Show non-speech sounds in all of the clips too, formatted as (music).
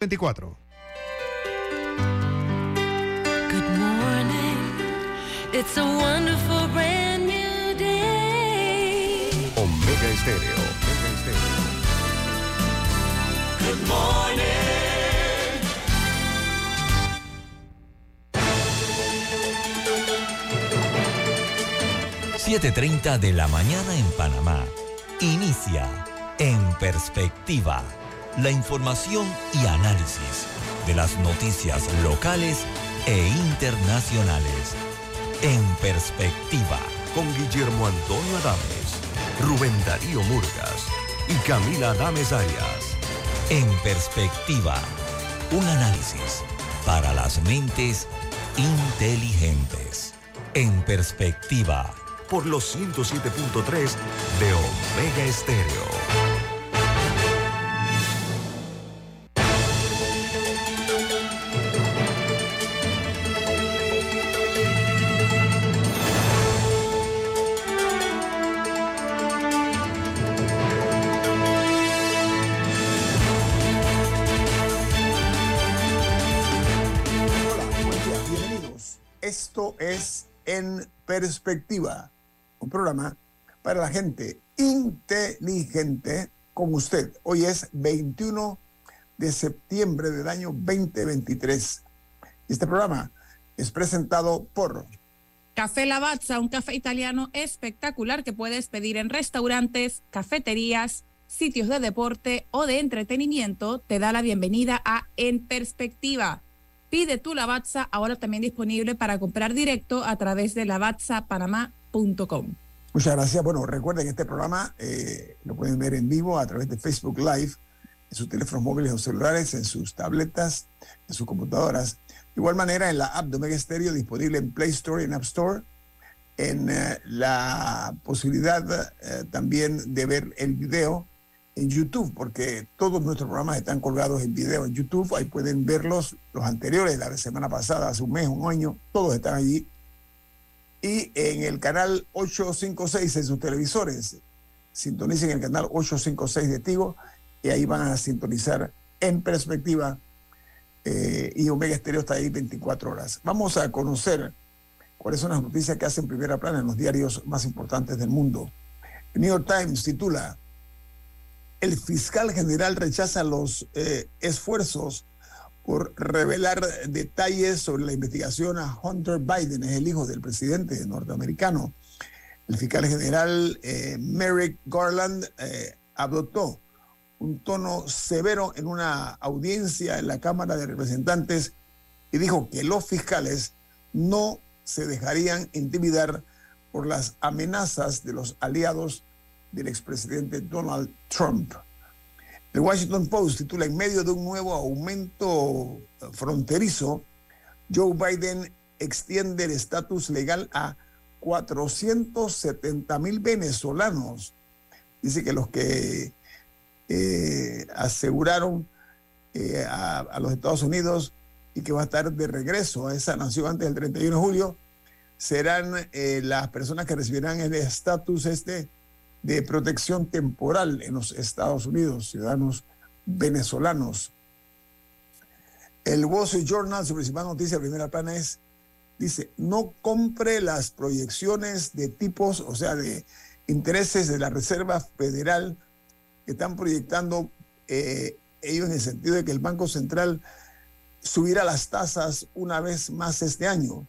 24. Good morning. It's a wonderful brand new day. Omega Estéreo. Omega Estéreo. Good morning. 7.30 de la mañana en Panamá. Inicia En Perspectiva. La información y análisis de las noticias locales e internacionales. En Perspectiva. Con Guillermo Antonio Adames, Rubén Darío Murgas y Camila Adames Arias. En Perspectiva. Un análisis para las mentes inteligentes. En Perspectiva. Por los 107.3 de Omega Estéreo. Perspectiva, un programa para la gente inteligente como usted. Hoy es 21 de septiembre del año 2023. Este programa es presentado por Café Lavazza, un café italiano espectacular que puedes pedir en restaurantes, cafeterías, sitios de deporte o de entretenimiento, te da la bienvenida a En Perspectiva. Pide tu Lavazza, ahora también disponible para comprar directo a través de lavazzapanamá.com. Muchas gracias. Bueno, recuerden que este programa eh, lo pueden ver en vivo a través de Facebook Live, en sus teléfonos móviles o celulares, en sus tabletas, en sus computadoras. De igual manera, en la app de Omega Stereo, disponible en Play Store y en App Store, en eh, la posibilidad eh, también de ver el video en YouTube, porque todos nuestros programas están colgados en video en YouTube. Ahí pueden verlos, los anteriores, la semana pasada, hace un mes, un año, todos están allí y en el canal 856 en sus televisores. Sintonicen el canal 856 de Tigo y ahí van a sintonizar en perspectiva eh, y Omega Estéreo está ahí 24 horas. Vamos a conocer cuáles son las noticias que hacen primera plana en los diarios más importantes del mundo. New York Times titula, el fiscal general rechaza los eh, esfuerzos por revelar detalles sobre la investigación a Hunter Biden, es el hijo del presidente norteamericano. El fiscal general eh, Merrick Garland eh, adoptó un tono severo en una audiencia en la Cámara de Representantes y dijo que los fiscales no se dejarían intimidar por las amenazas de los aliados del expresidente Donald Trump. El Washington Post titula, en medio de un nuevo aumento fronterizo, Joe Biden extiende el estatus legal a 470 mil venezolanos. Dice que los que eh, aseguraron eh, a, los Estados Unidos y que va a estar de regreso a esa nación antes del 31 de julio serán eh, las personas que recibirán el estatus este de protección temporal en los Estados Unidos, ciudadanos venezolanos. El Wall Street Journal, su principal noticia, primera plana es, dice, no compre las proyecciones de tipos, o sea, de intereses de la Reserva Federal que están proyectando eh, ellos en el sentido de que el Banco Central subirá las tasas una vez más este año.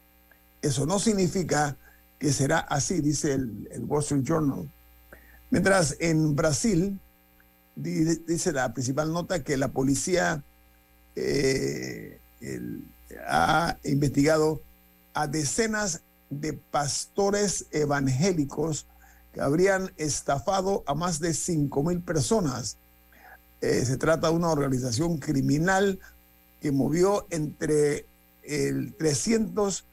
Eso no significa que será así, dice el, el Wall Street Journal. Mientras en Brasil, dice la principal nota que la policía eh, ha investigado a decenas de pastores evangélicos que habrían estafado a más de 5 mil personas. Eh, se trata de una organización criminal que movió entre el 300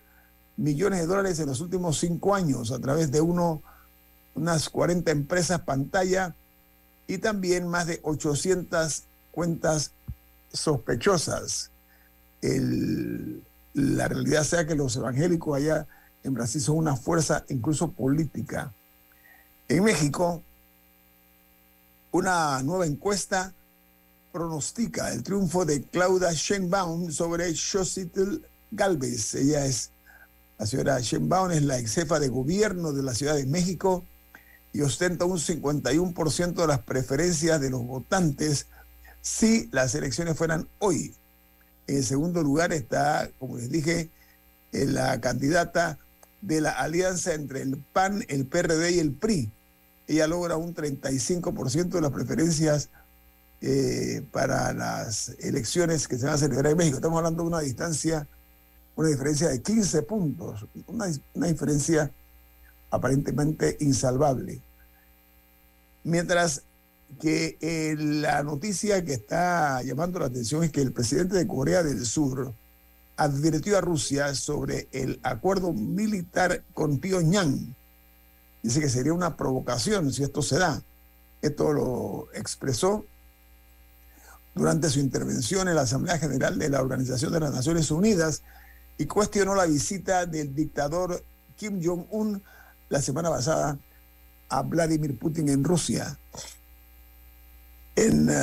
millones de dólares en los últimos cinco años a través de uno unas 40 empresas pantalla y también más de 800 cuentas sospechosas. La realidad sea que los evangélicos allá en Brasil son una fuerza incluso política. En México, una nueva encuesta pronostica el triunfo de Claudia Sheinbaum sobre Xochitl Galvez. Ella es, la señora Sheinbaum es la ex jefa de gobierno de la Ciudad de México y ostenta un 51% de las preferencias de los votantes si las elecciones fueran hoy. En segundo lugar está, como les dije, la candidata de la alianza entre el PAN, el PRD y el PRI. Ella logra un 35% de las preferencias eh, para las elecciones que se van a celebrar en México. Estamos hablando de una distancia, una diferencia de 15 puntos, una diferencia aparentemente insalvable. Mientras que eh, la noticia que está llamando la atención es que el presidente de Corea del Sur advirtió a Rusia sobre el acuerdo militar con Pyongyang. Dice que sería una provocación si esto se da. Esto lo expresó durante su intervención en la Asamblea General de la Organización de las Naciones Unidas y cuestionó la visita del dictador Kim Jong-un la semana pasada a Vladimir Putin en Rusia. En eh,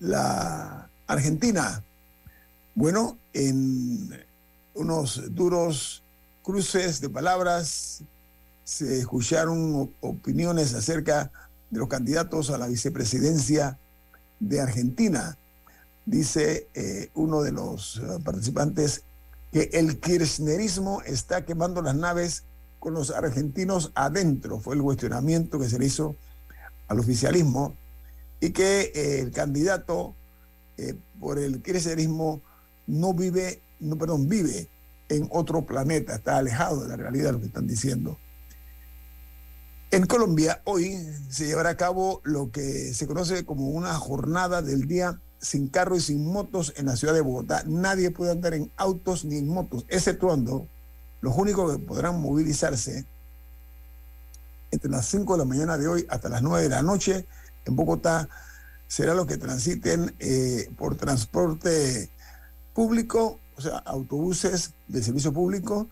la Argentina, bueno, en unos duros cruces de palabras se escucharon opiniones acerca de los candidatos a la vicepresidencia de Argentina. Dice eh, uno de los eh, participantes que el kirchnerismo está quemando las naves con los argentinos adentro, fue el cuestionamiento que se le hizo al oficialismo, y que eh, el candidato por el kirchnerismo no vive, no, perdón, vive en otro planeta, está alejado de la realidad lo que están diciendo. En Colombia hoy se llevará a cabo lo que se conoce como una jornada del día sin carro y sin motos en la ciudad de Bogotá. Nadie puede andar en autos ni en motos, exceptuando los únicos que podrán movilizarse entre las 5 de la mañana de hoy hasta las 9 de la noche en Bogotá será los que transiten eh, por transporte público, o sea, autobuses de servicio público,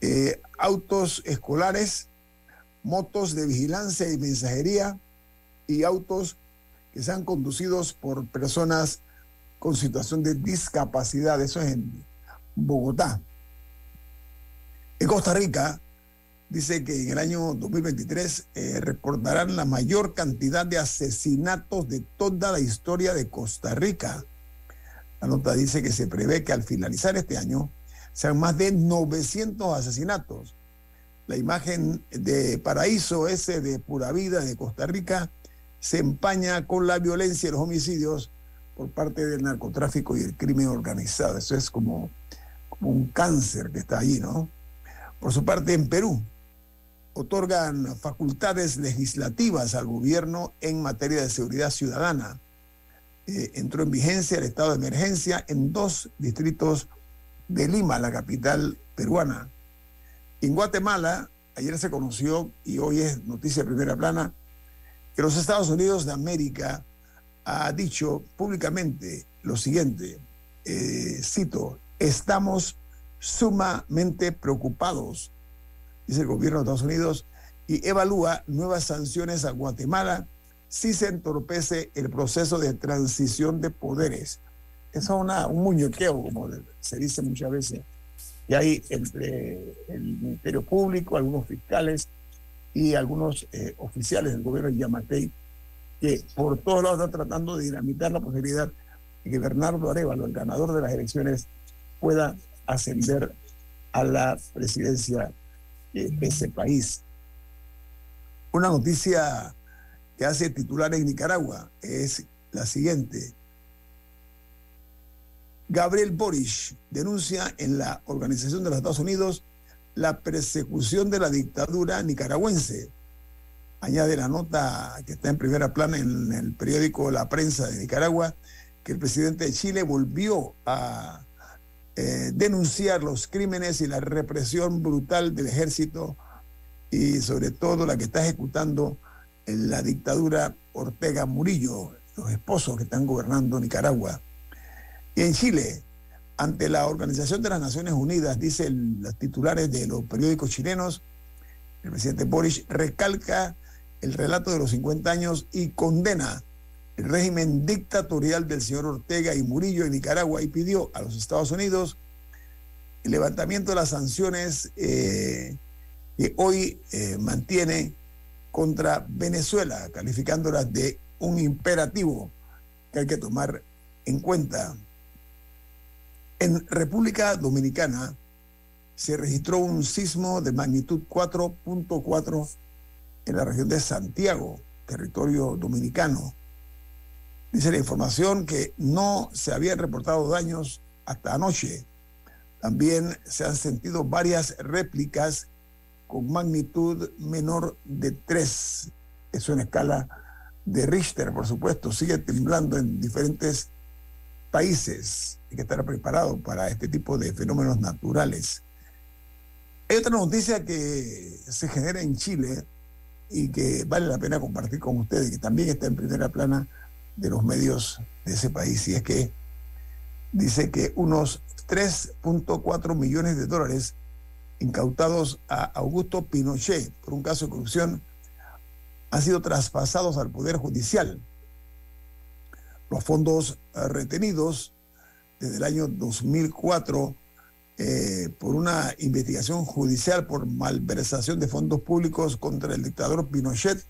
eh, autos escolares, motos de vigilancia y mensajería y autos que sean conducidos por personas con situación de discapacidad. Eso es en Bogotá. En Costa Rica, dice que en el año 2023 eh, recordarán la mayor cantidad de asesinatos de toda la historia de Costa Rica. La nota dice que se prevé que al finalizar este año sean más de 900 asesinatos la imagen de paraíso ese de pura vida de Costa Rica se empaña con la violencia y los homicidios por parte del narcotráfico y el crimen organizado. Eso es como, como un cáncer que está ahí, ¿no? Por su parte, en Perú, otorgan facultades legislativas al gobierno en materia de seguridad ciudadana. Eh, entró en vigencia el estado de emergencia en dos distritos de Lima, la capital peruana. En Guatemala, ayer se conoció, y hoy es noticia primera plana, que los Estados Unidos de América ha dicho públicamente lo siguiente, eh, cito, estamos sumamente preocupados, dice el gobierno de Estados Unidos, y evalúa nuevas sanciones a Guatemala si se entorpece el proceso de transición de poderes. Eso es una, un muñequeo, como se dice muchas veces y hay entre el Ministerio Público, algunos fiscales y algunos eh, oficiales del gobierno de Yamatei que por todos lados están tratando de dinamitar la posibilidad de que Bernardo Arevalo, el ganador de las elecciones, pueda ascender a la presidencia de ese país. Una noticia que hace titular en Nicaragua es la siguiente. Gabriel Boric denuncia en la Organización de los Estados Unidos la persecución de la dictadura nicaragüense. Añade la nota que está en primera plana en el periódico La Prensa de Nicaragua que el presidente de Chile volvió a eh, denunciar los crímenes y la represión brutal del ejército y sobre todo la que está ejecutando la dictadura Ortega Murillo, los esposos que están gobernando Nicaragua. Y en Chile, ante la Organización de las Naciones Unidas, dicen los titulares de los periódicos chilenos, el presidente Boris recalca el relato de los 50 años y condena el régimen dictatorial del señor Ortega y Murillo en Nicaragua y pidió a los Estados Unidos el levantamiento de las sanciones eh, que hoy eh, mantiene contra Venezuela, calificándolas de un imperativo que hay que tomar en cuenta. En República Dominicana se registró un sismo de magnitud 4.4 en la región de Santiago, territorio dominicano. Dice la información que no se habían reportado daños hasta anoche. También se han sentido varias réplicas con magnitud menor de 3. Es una escala de Richter, por supuesto. Sigue temblando en diferentes países. Hay que estar preparado para este tipo de fenómenos naturales. Hay otra noticia que se genera en Chile y que vale la pena compartir con ustedes, que también está en primera plana de los medios de ese país, y es que dice que unos 3.4 millones de dólares incautados a Augusto Pinochet por un caso de corrupción han sido traspasados al Poder Judicial. Los fondos retenidos desde el año 2004 eh, por una investigación judicial por malversación de fondos públicos contra el dictador Pinochet,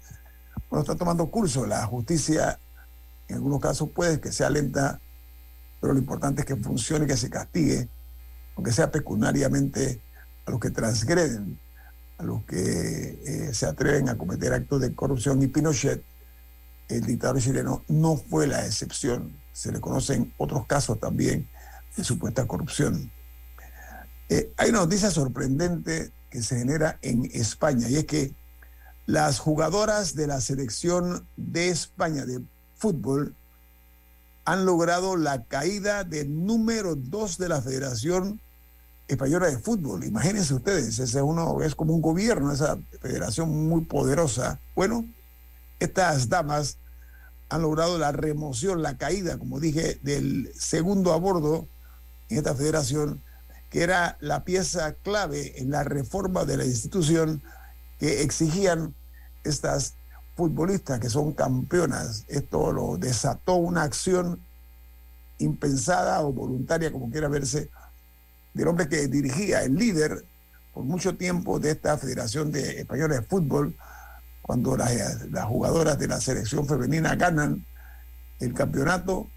bueno, está tomando curso. La justicia en algunos casos puede que sea lenta, pero lo importante es que funcione, que se castigue, aunque sea pecuniariamente a los que transgreden, a los que eh, se atreven a cometer actos de corrupción. Y Pinochet, el dictador chileno, no fue la excepción. Se le conocen otros casos también de supuesta corrupción. Eh, hay una noticia sorprendente que se genera en España y es que las jugadoras de la selección de España de fútbol han logrado la caída del número dos de la Federación Española de Fútbol. Imagínense ustedes, ese es como un gobierno, esa federación muy poderosa. Bueno, estas damas han logrado la remoción, la caída, como dije, del segundo a bordo en esta federación, que era la pieza clave en la reforma de la institución que exigían estas futbolistas que son campeonas. Esto lo desató una acción impensada o voluntaria, como quiera verse, del hombre que dirigía, el líder por mucho tiempo de esta Federación de Española de Fútbol, cuando las, las jugadoras de la selección femenina ganan el campeonato,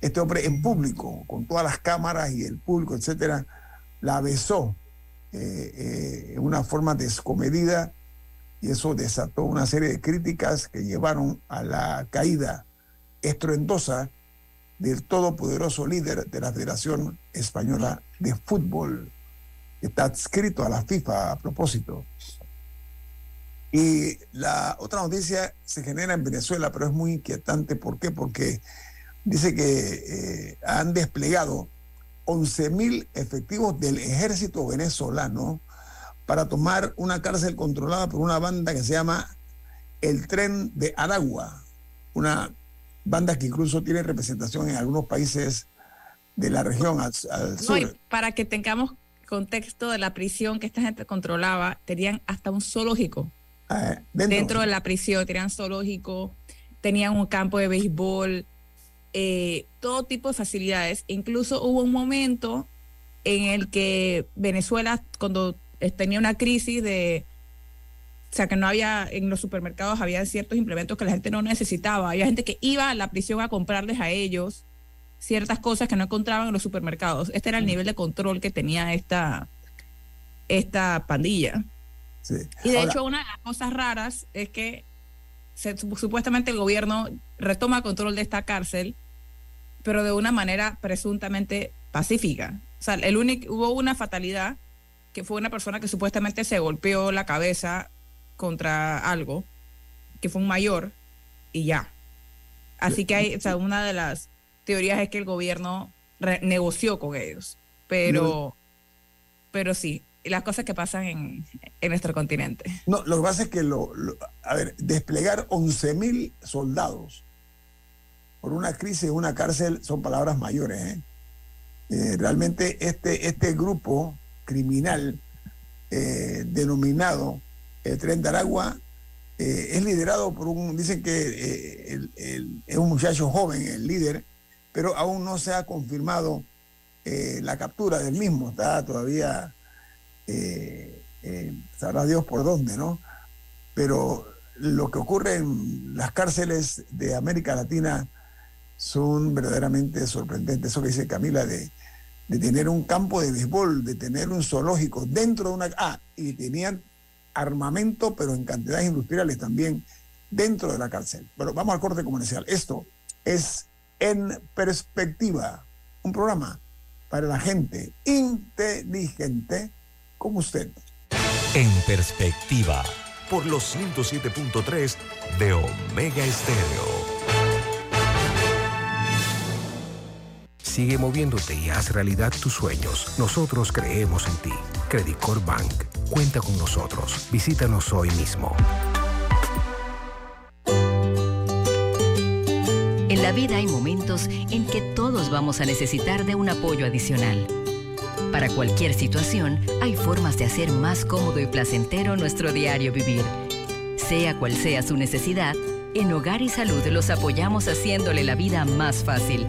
este hombre en público, con todas las cámaras y el público, etcétera, la besó eh, eh, en una forma descomedida y eso desató una serie de críticas que llevaron a la caída estruendosa del todopoderoso líder de la Federación Española de Fútbol, que está adscrito a la FIFA a propósito. Y la otra noticia se genera en Venezuela, pero es muy inquietante. ¿Por qué? Porque dice que eh, han desplegado 11 mil efectivos del ejército venezolano para tomar una cárcel controlada por una banda que se llama el Tren de Aragua, una banda que incluso tiene representación en algunos países de la región al, sur. para que tengamos contexto de la prisión que esta gente controlaba, tenían hasta un zoológico. Ah, dentro. de la prisión tenían zoológico, tenían un campo de béisbol, eh, todo tipo de facilidades. Incluso hubo un momento en el que Venezuela, cuando tenía una crisis de, o sea, que no había, en los supermercados había ciertos implementos que la gente no necesitaba. Había gente que iba a la prisión a comprarles a ellos ciertas cosas que no encontraban en los supermercados. Este era el nivel de control que tenía esta, esta pandilla. Y de hecho, una de las cosas raras es que supuestamente el gobierno retoma control de esta cárcel, pero de una manera presuntamente pacífica. O sea, el único, hubo una fatalidad que fue una persona que supuestamente se golpeó la cabeza contra algo, que fue un mayor, y ya. Así que hay, o sea, una de las teorías es que el gobierno negoció con ellos, pero, pero sí, las cosas que pasan en, nuestro continente. No, lo que pasa es que, lo, a ver, desplegar 11 mil soldados por una crisis en una cárcel son palabras mayores. ¿eh? Eh, realmente este, este grupo criminal eh, denominado el Tren de Aragua eh, es liderado por un, dicen que eh, es un muchacho joven, el líder, pero aún no se ha confirmado eh, la captura del mismo, está todavía, eh, eh, sabrá Dios por dónde, ¿no? Pero lo que ocurre en las cárceles de América Latina son verdaderamente sorprendentes. Eso que dice Camila de, de tener un campo de béisbol, de tener un zoológico dentro de una... Ah, y tenían armamento, pero en cantidades industriales también dentro de la cárcel. Pero vamos al corte comercial. Esto es En Perspectiva, un programa para la gente inteligente como usted. En perspectiva, Por los 107.3 de Omega Estéreo. Sigue moviéndote y haz realidad tus sueños. Nosotros creemos en ti. Credit Core Bank. Cuenta con nosotros. Visítanos hoy mismo. En la vida hay momentos en que todos vamos a necesitar de un apoyo adicional. Para cualquier situación, hay formas de hacer más cómodo y placentero nuestro diario vivir. Sea cual sea su necesidad, en Hogar y Salud los apoyamos haciéndole la vida más fácil,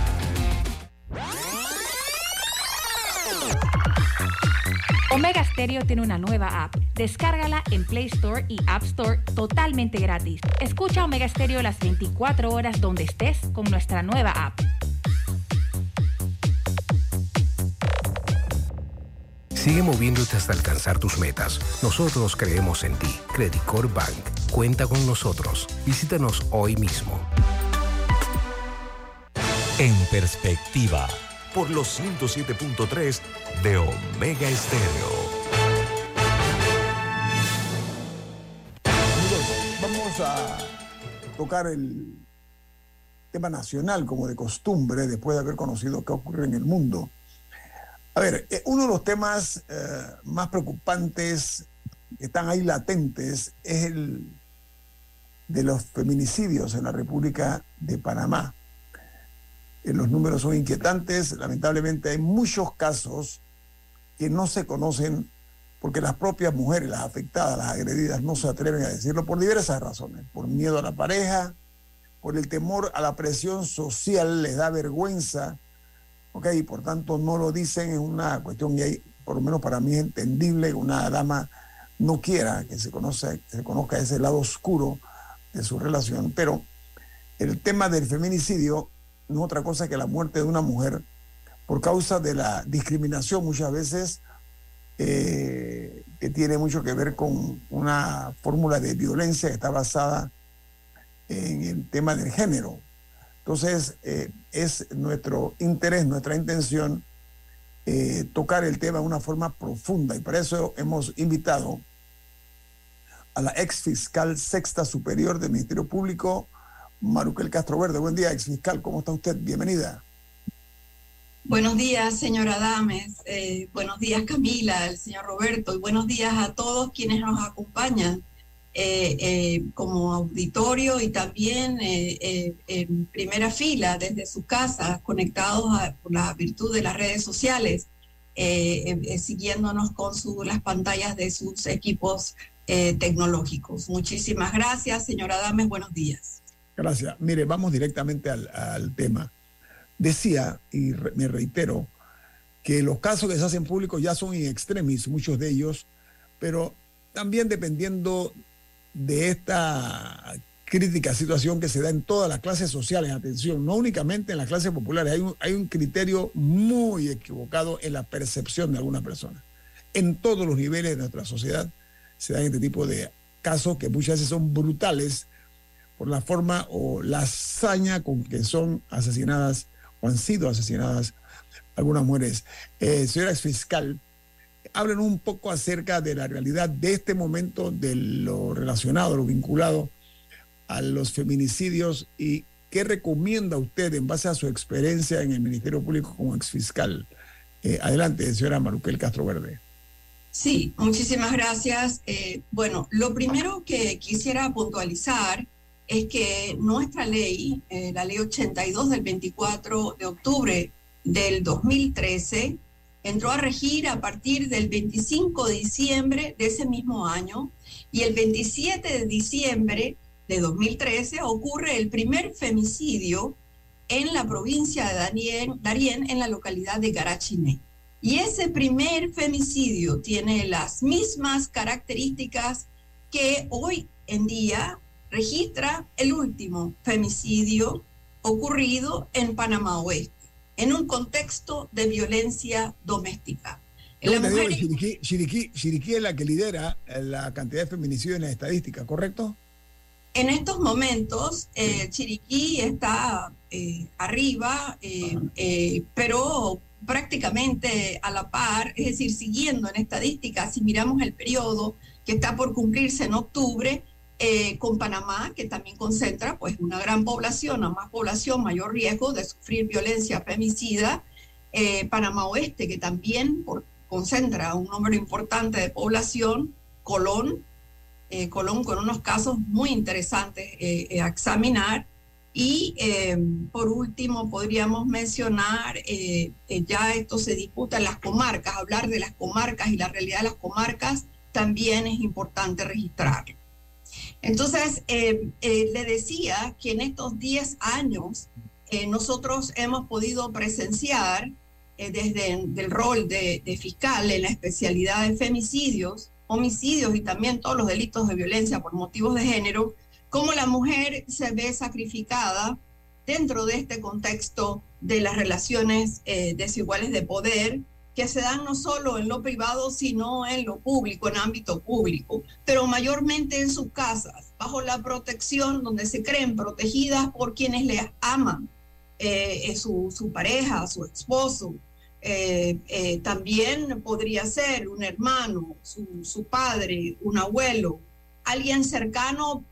Omega Stereo tiene una nueva app. Descárgala en Play Store y App Store totalmente gratis. Escucha Omega Stereo las 24 horas donde estés con nuestra nueva app. Sigue moviéndote hasta alcanzar tus metas. Nosotros creemos en ti. Credit Core Bank. Cuenta con nosotros. Visítanos hoy mismo. en perspectiva, Por los 107.3 de Omega Estéreo. Vamos a tocar el tema nacional como de costumbre después de haber conocido qué ocurre en el mundo. A ver, eh, uno de los temas eh, más preocupantes que están ahí latentes es el de los feminicidios en la República de Panamá. Eh, los números son inquietantes, lamentablemente hay muchos casos que no se conocen porque las propias mujeres, las afectadas, las agredidas, no se atreven a decirlo por diversas razones, por miedo a la pareja, por el temor a la presión social, les da vergüenza, ¿ok? Y por tanto no lo dicen, es una cuestión y hay, por lo menos para mí es entendible que una dama no quiera que se, conoce, que se conozca ese lado oscuro de su relación, pero el tema del feminicidio no es otra cosa que la muerte de una mujer por causa de la discriminación muchas veces eh, que tiene mucho que ver con una fórmula de violencia que está basada en el tema del género. Entonces, eh, es nuestro interés, nuestra intención eh, tocar el tema de una forma profunda y para eso hemos invitado a la ex fiscal sexta superior del Ministerio Público, Maruquel Castro Verde. Buen día, ex fiscal, ¿cómo está usted? Bienvenida. Buenos días, señora Dames. Eh, buenos días, Camila, el señor Roberto. Y buenos días a todos quienes nos acompañan eh, eh, como auditorio y también en primera fila desde sus casas, conectados a, por la virtud de las redes sociales, siguiéndonos con su- las pantallas de sus equipos tecnológicos. Muchísimas gracias, señora Dames. Buenos días. Gracias. Mire, vamos directamente al, tema. Decía, y me reitero, que los casos que se hacen públicos ya son in extremis, muchos de ellos, pero también dependiendo de esta crítica situación que se da en todas las clases sociales, atención, no únicamente en las clases populares, hay un, hay un criterio muy equivocado en la percepción de algunas personas. En todos los niveles de nuestra sociedad se dan este tipo de casos que muchas veces son brutales por la forma o la hazaña con que son asesinadas o han sido asesinadas algunas mujeres. Eh, señora exfiscal, hablen un poco acerca de la realidad de este momento, de lo relacionado, lo vinculado a los feminicidios y qué recomienda usted en base a su experiencia en el Ministerio Público como exfiscal. Eh, adelante, señora Maruquel Castro Verde. Sí, muchísimas gracias. Eh, bueno, lo primero que quisiera puntualizar es que nuestra ley, eh, la ley 82 del 24 de octubre del 2013, entró a regir a partir del 25 de diciembre de ese mismo año y el 27 de diciembre de 2013 ocurre el primer femicidio en la provincia de Darien, en la localidad de Garachiné. Y ese primer femicidio tiene las mismas características que hoy en día registra el último femicidio ocurrido en Panamá Oeste, en un contexto de violencia doméstica. La mujer... Chiriquí, es la que lidera la cantidad de feminicidios en la estadística, ¿correcto? En estos momentos, eh, Chiriquí está eh, arriba, eh, pero prácticamente a la par, es decir, siguiendo en estadística, si miramos el periodo que está por cumplirse en octubre, con Panamá, que también concentra pues una gran población, a más población, mayor riesgo de sufrir violencia femicida, Panamá Oeste, que también concentra un número importante de población, Colón, eh, Colón con unos casos muy interesantes eh, eh, a examinar. Y por último, podríamos mencionar, ya esto se disputa en las comarcas, hablar de las comarcas y la realidad de las comarcas también es importante registrarlo. Entonces, le decía que en estos 10 años nosotros hemos podido presenciar desde el rol de, de fiscal en la especialidad de femicidios, homicidios y también todos los delitos de violencia por motivos de género, cómo la mujer se ve sacrificada dentro de este contexto de las relaciones eh, desiguales de poder que se dan no solo en lo privado, sino en lo público, en ámbito público, pero mayormente en sus casas, bajo la protección donde se creen protegidas por quienes les aman, eh, su, su pareja, su esposo, eh, eh, también podría ser un hermano, su, padre, un abuelo, alguien cercano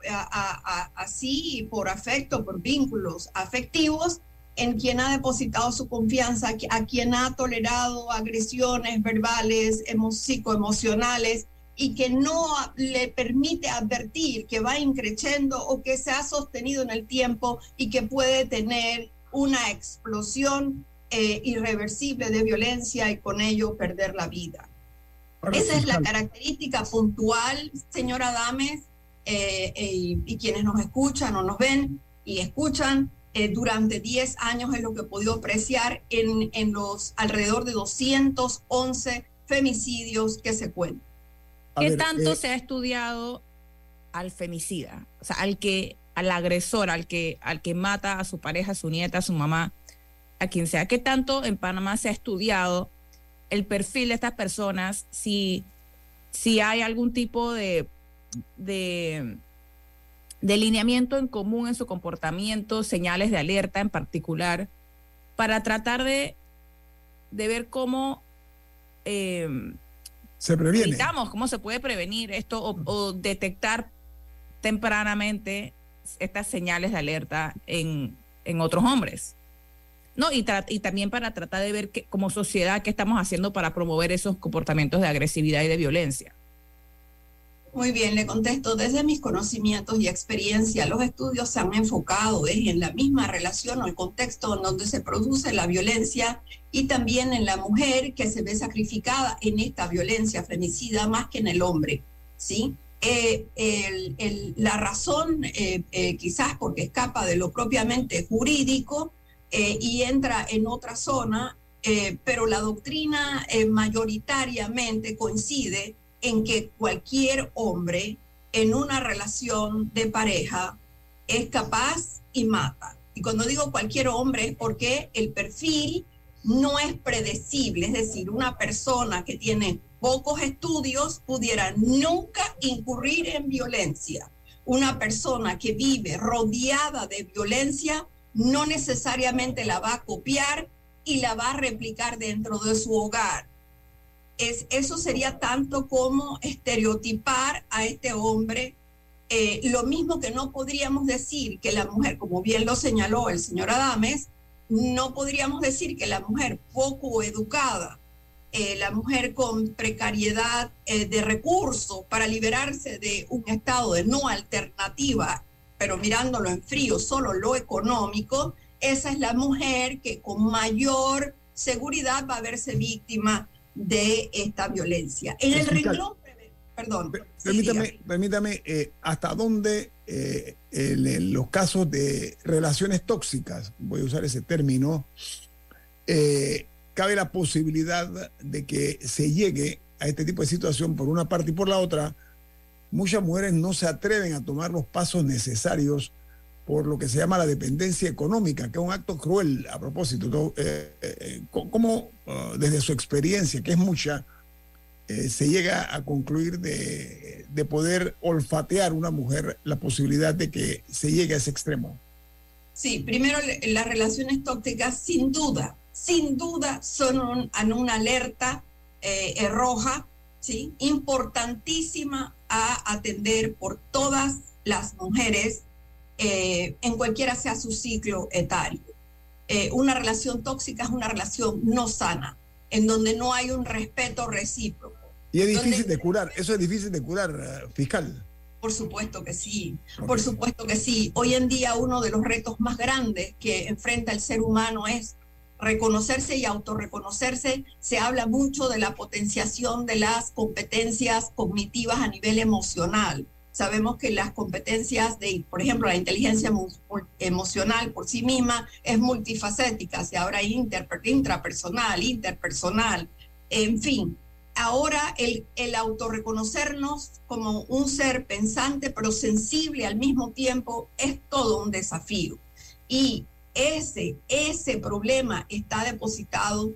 así por afecto, por vínculos afectivos, en quien ha depositado su confianza, a quien ha tolerado agresiones verbales, psicoemocionales y que no le permite advertir que va increciendo o que se ha sostenido en el tiempo y que puede tener una explosión eh, irreversible de violencia y con ello perder la vida. Esa es la característica puntual, señora Dames, eh, eh, y quienes nos escuchan o nos ven y escuchan, durante 10 años es lo que he podido apreciar en, en los alrededor de 211 femicidios que se cuentan. ¿Qué tanto se ha estudiado al femicida? O sea, al que, al agresor, al que, al que mata a su pareja, a su nieta, a su mamá a quien sea. que tanto en Panamá se ha estudiado el perfil de estas personas? Si, si hay algún tipo de, de, lineamiento en común en su comportamiento, señales de alerta en particular, para tratar de, de ver cómo... Em, se previene. cómo se puede prevenir esto o, detectar tempranamente estas señales de alerta en, en otros hombres. No, y, y también para tratar de ver que, como sociedad qué estamos haciendo para promover esos comportamientos de agresividad y de violencia. Muy bien, le contesto. Desde mis conocimientos y experiencia, los estudios se han enfocado en la misma relación o el contexto en donde se produce la violencia y también en la mujer que se ve sacrificada en esta violencia femicida más que en el hombre. ¿sí? Eh, la razón, eh, eh, quizás porque escapa de lo propiamente jurídico, eh, y entra en otra zona, eh, pero la doctrina eh, mayoritariamente coincide en que cualquier hombre en una relación de pareja es capaz y mata. Y cuando digo cualquier hombre es porque el perfil no es predecible, es decir, una persona que tiene pocos estudios pudiera nunca incurrir en violencia. Una persona que vive rodeada de violencia no necesariamente la va a copiar y la va a replicar dentro de su hogar. Es, eso sería tanto como estereotipar a este hombre. Eh, lo mismo que no podríamos decir que la mujer, como bien lo señaló el señor Adames, no podríamos decir que la mujer poco educada, eh, la mujer con precariedad eh, de recursos para liberarse de un estado de no alternativa, pero mirándolo en frío, solo lo económico, esa es la mujer que con mayor seguridad va a verse víctima de esta violencia. En el renglón, perdón. Permítame, permítame eh, hasta dónde eh, en, los casos de relaciones tóxicas, voy a usar ese término, eh, cabe la posibilidad de que se llegue a este tipo de situación por una parte y por la otra. Muchas mujeres no se atreven a tomar los pasos necesarios por lo que se llama la dependencia económica, que es un acto cruel a propósito. Eh, eh, ¿Cómo, uh, desde su experiencia, que es mucha, eh, se llega a concluir de, de, poder olfatear una mujer la posibilidad de que se llegue a ese extremo? Sí, primero las relaciones tóxicas sin duda, sin duda son en una alerta roja, ¿sí? importantísima a atender por todas las mujeres eh, en cualquiera sea su ciclo etario. Eh, una relación tóxica es una relación no sana, en donde no hay un respeto recíproco. Y es difícil de curar, eso es difícil de curar, uh, fiscal. Por supuesto que sí, okay. por supuesto que sí. Hoy en día uno de los retos más grandes que enfrenta el ser humano es reconocerse y autorreconocerse. Se habla mucho de la potenciación de las competencias cognitivas a nivel emocional Sabemos que las competencias de, por ejemplo, la inteligencia emocional por sí misma es multifacética, se habla intrapersonal, interpersonal, en fin. Ahora el, el autorreconocernos como un ser pensante pero sensible al mismo tiempo es todo un desafío. Y ese, ese problema está depositado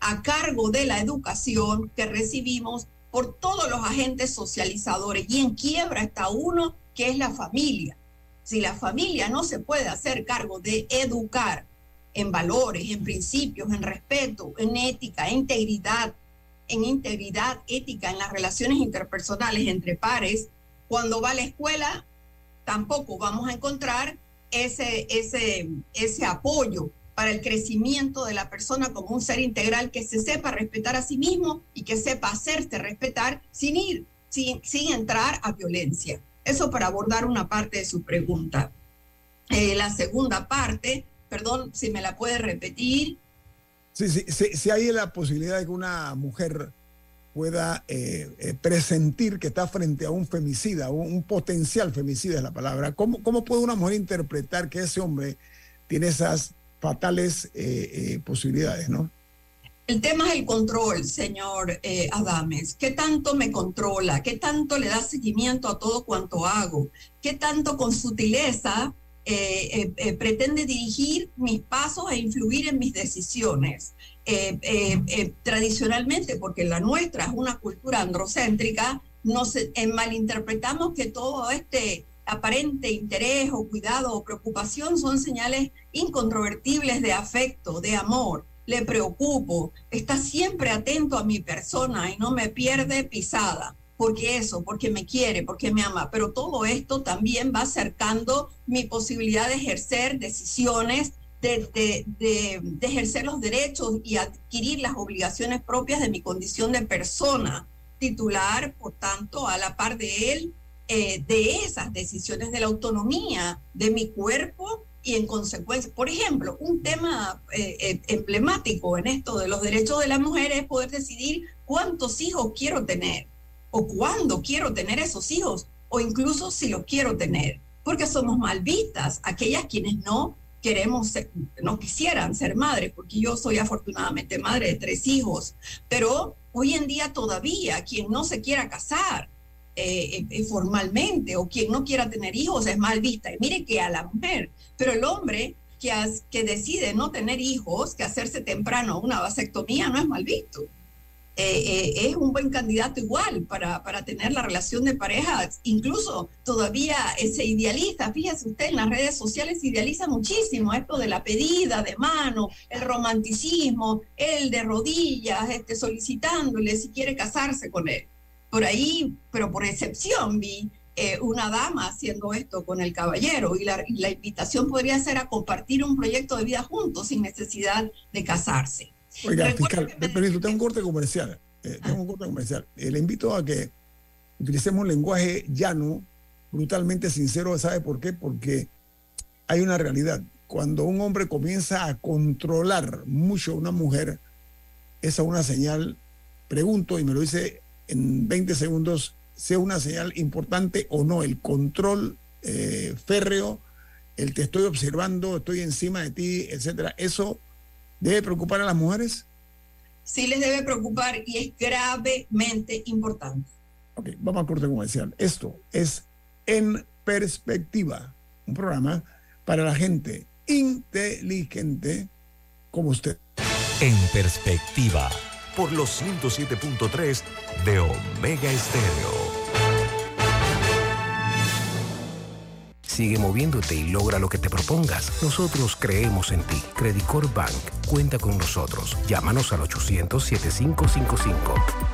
a cargo de la educación que recibimos por todos los agentes socializadores y en quiebra está uno que es la familia. Si la familia no se puede hacer cargo de educar en valores, en principios, en respeto, en ética, en integridad, en integridad ética en las relaciones interpersonales entre pares, cuando va a la escuela tampoco vamos a encontrar ese, ese, ese apoyo para el crecimiento de la persona como un ser integral que se sepa respetar a sí mismo y que sepa hacerse respetar sin ir, sin, sin entrar a violencia. Eso para abordar una parte de su pregunta. Eh, la segunda parte, perdón si me la puede repetir. Sí, sí, sí, sí hay la posibilidad de que una mujer pueda eh, eh, presentir que está frente a un femicida, un, un, potencial femicida es la palabra. ¿Cómo, ¿Cómo puede una mujer interpretar que ese hombre tiene esas fatales eh, eh, posibilidades, ¿no? El tema es el control, señor eh, Adames. ¿Qué tanto me controla? ¿Qué tanto le da seguimiento a todo cuanto hago? ¿Qué tanto con sutileza eh, eh, pretende dirigir mis pasos e influir en mis decisiones? tradicionalmente, porque la nuestra es una cultura androcéntrica, nos malinterpretamos que todo este aparente interés o cuidado o preocupación son señales incontrovertibles de afecto, de amor. Le preocupo, está siempre atento a mi persona y no me pierde pisada. Porque eso, porque me quiere, porque me ama. Pero todo esto también va acercando mi posibilidad de ejercer decisiones, de, de, ejercer los derechos y adquirir las obligaciones propias de mi condición de persona titular, por tanto, a la par de él, eh, de esas decisiones de la autonomía de mi cuerpo y en consecuencia, por ejemplo, un tema eh, eh, emblemático en esto de los derechos de las mujeres es poder decidir cuántos hijos quiero tener o cuándo quiero tener esos hijos o incluso si los quiero tener, porque somos mal vistas aquellas quienes no queremos no quisieran ser madres, porque yo soy afortunadamente madre de tres hijos, pero hoy en día todavía quien no se quiera casar eh, eh, formalmente o quien no quiera tener hijos es mal vista. Y mire que a la mujer, pero el hombre que, que decide no tener hijos, que hacerse temprano una vasectomía no es mal visto. Eh, es un buen candidato igual para, para, tener la relación de pareja. Incluso todavía se idealiza, fíjese usted, en las redes sociales idealiza muchísimo esto de la pedida de mano, el romanticismo, el de rodillas, este, solicitándole si quiere casarse con él por ahí, pero por excepción vi eh, una dama haciendo esto con el caballero y la, invitación podría ser a compartir un proyecto de vida juntos sin necesidad de casarse. Oiga, fiscal, permiso, tengo un corte comercial. Eh, tengo un corte comercial. Eh, le invito a que utilicemos un lenguaje llano, brutalmente sincero. ¿Sabe por qué? Porque hay una realidad. Cuando un hombre comienza a controlar mucho a una mujer, esa es una señal, pregunto y me lo dice en 20 segundos sea una señal importante o no, el control eh, férreo, el te estoy observando, estoy encima de ti, etcétera, ¿eso debe preocupar a las mujeres? Sí les debe preocupar y es gravemente importante. Ok, vamos a corte comercial. Esto es En Perspectiva, un programa para la gente inteligente como usted. En Perspectiva por los 107.3 de Omega Estéreo. Sigue moviéndote y logra lo que te propongas. Nosotros creemos en ti. Credicor Bank. Cuenta con nosotros. Llámanos al 800-7555.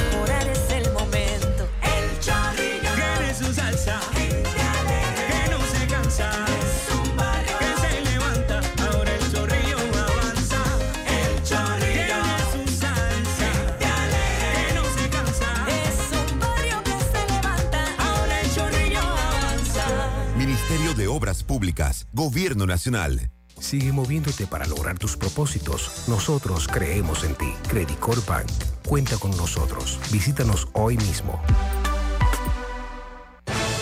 Públicas, Gobierno Nacional. Sigue moviéndote para lograr tus propósitos. Nosotros creemos en ti. Credicor Bank. Cuenta con nosotros. Visítanos hoy mismo.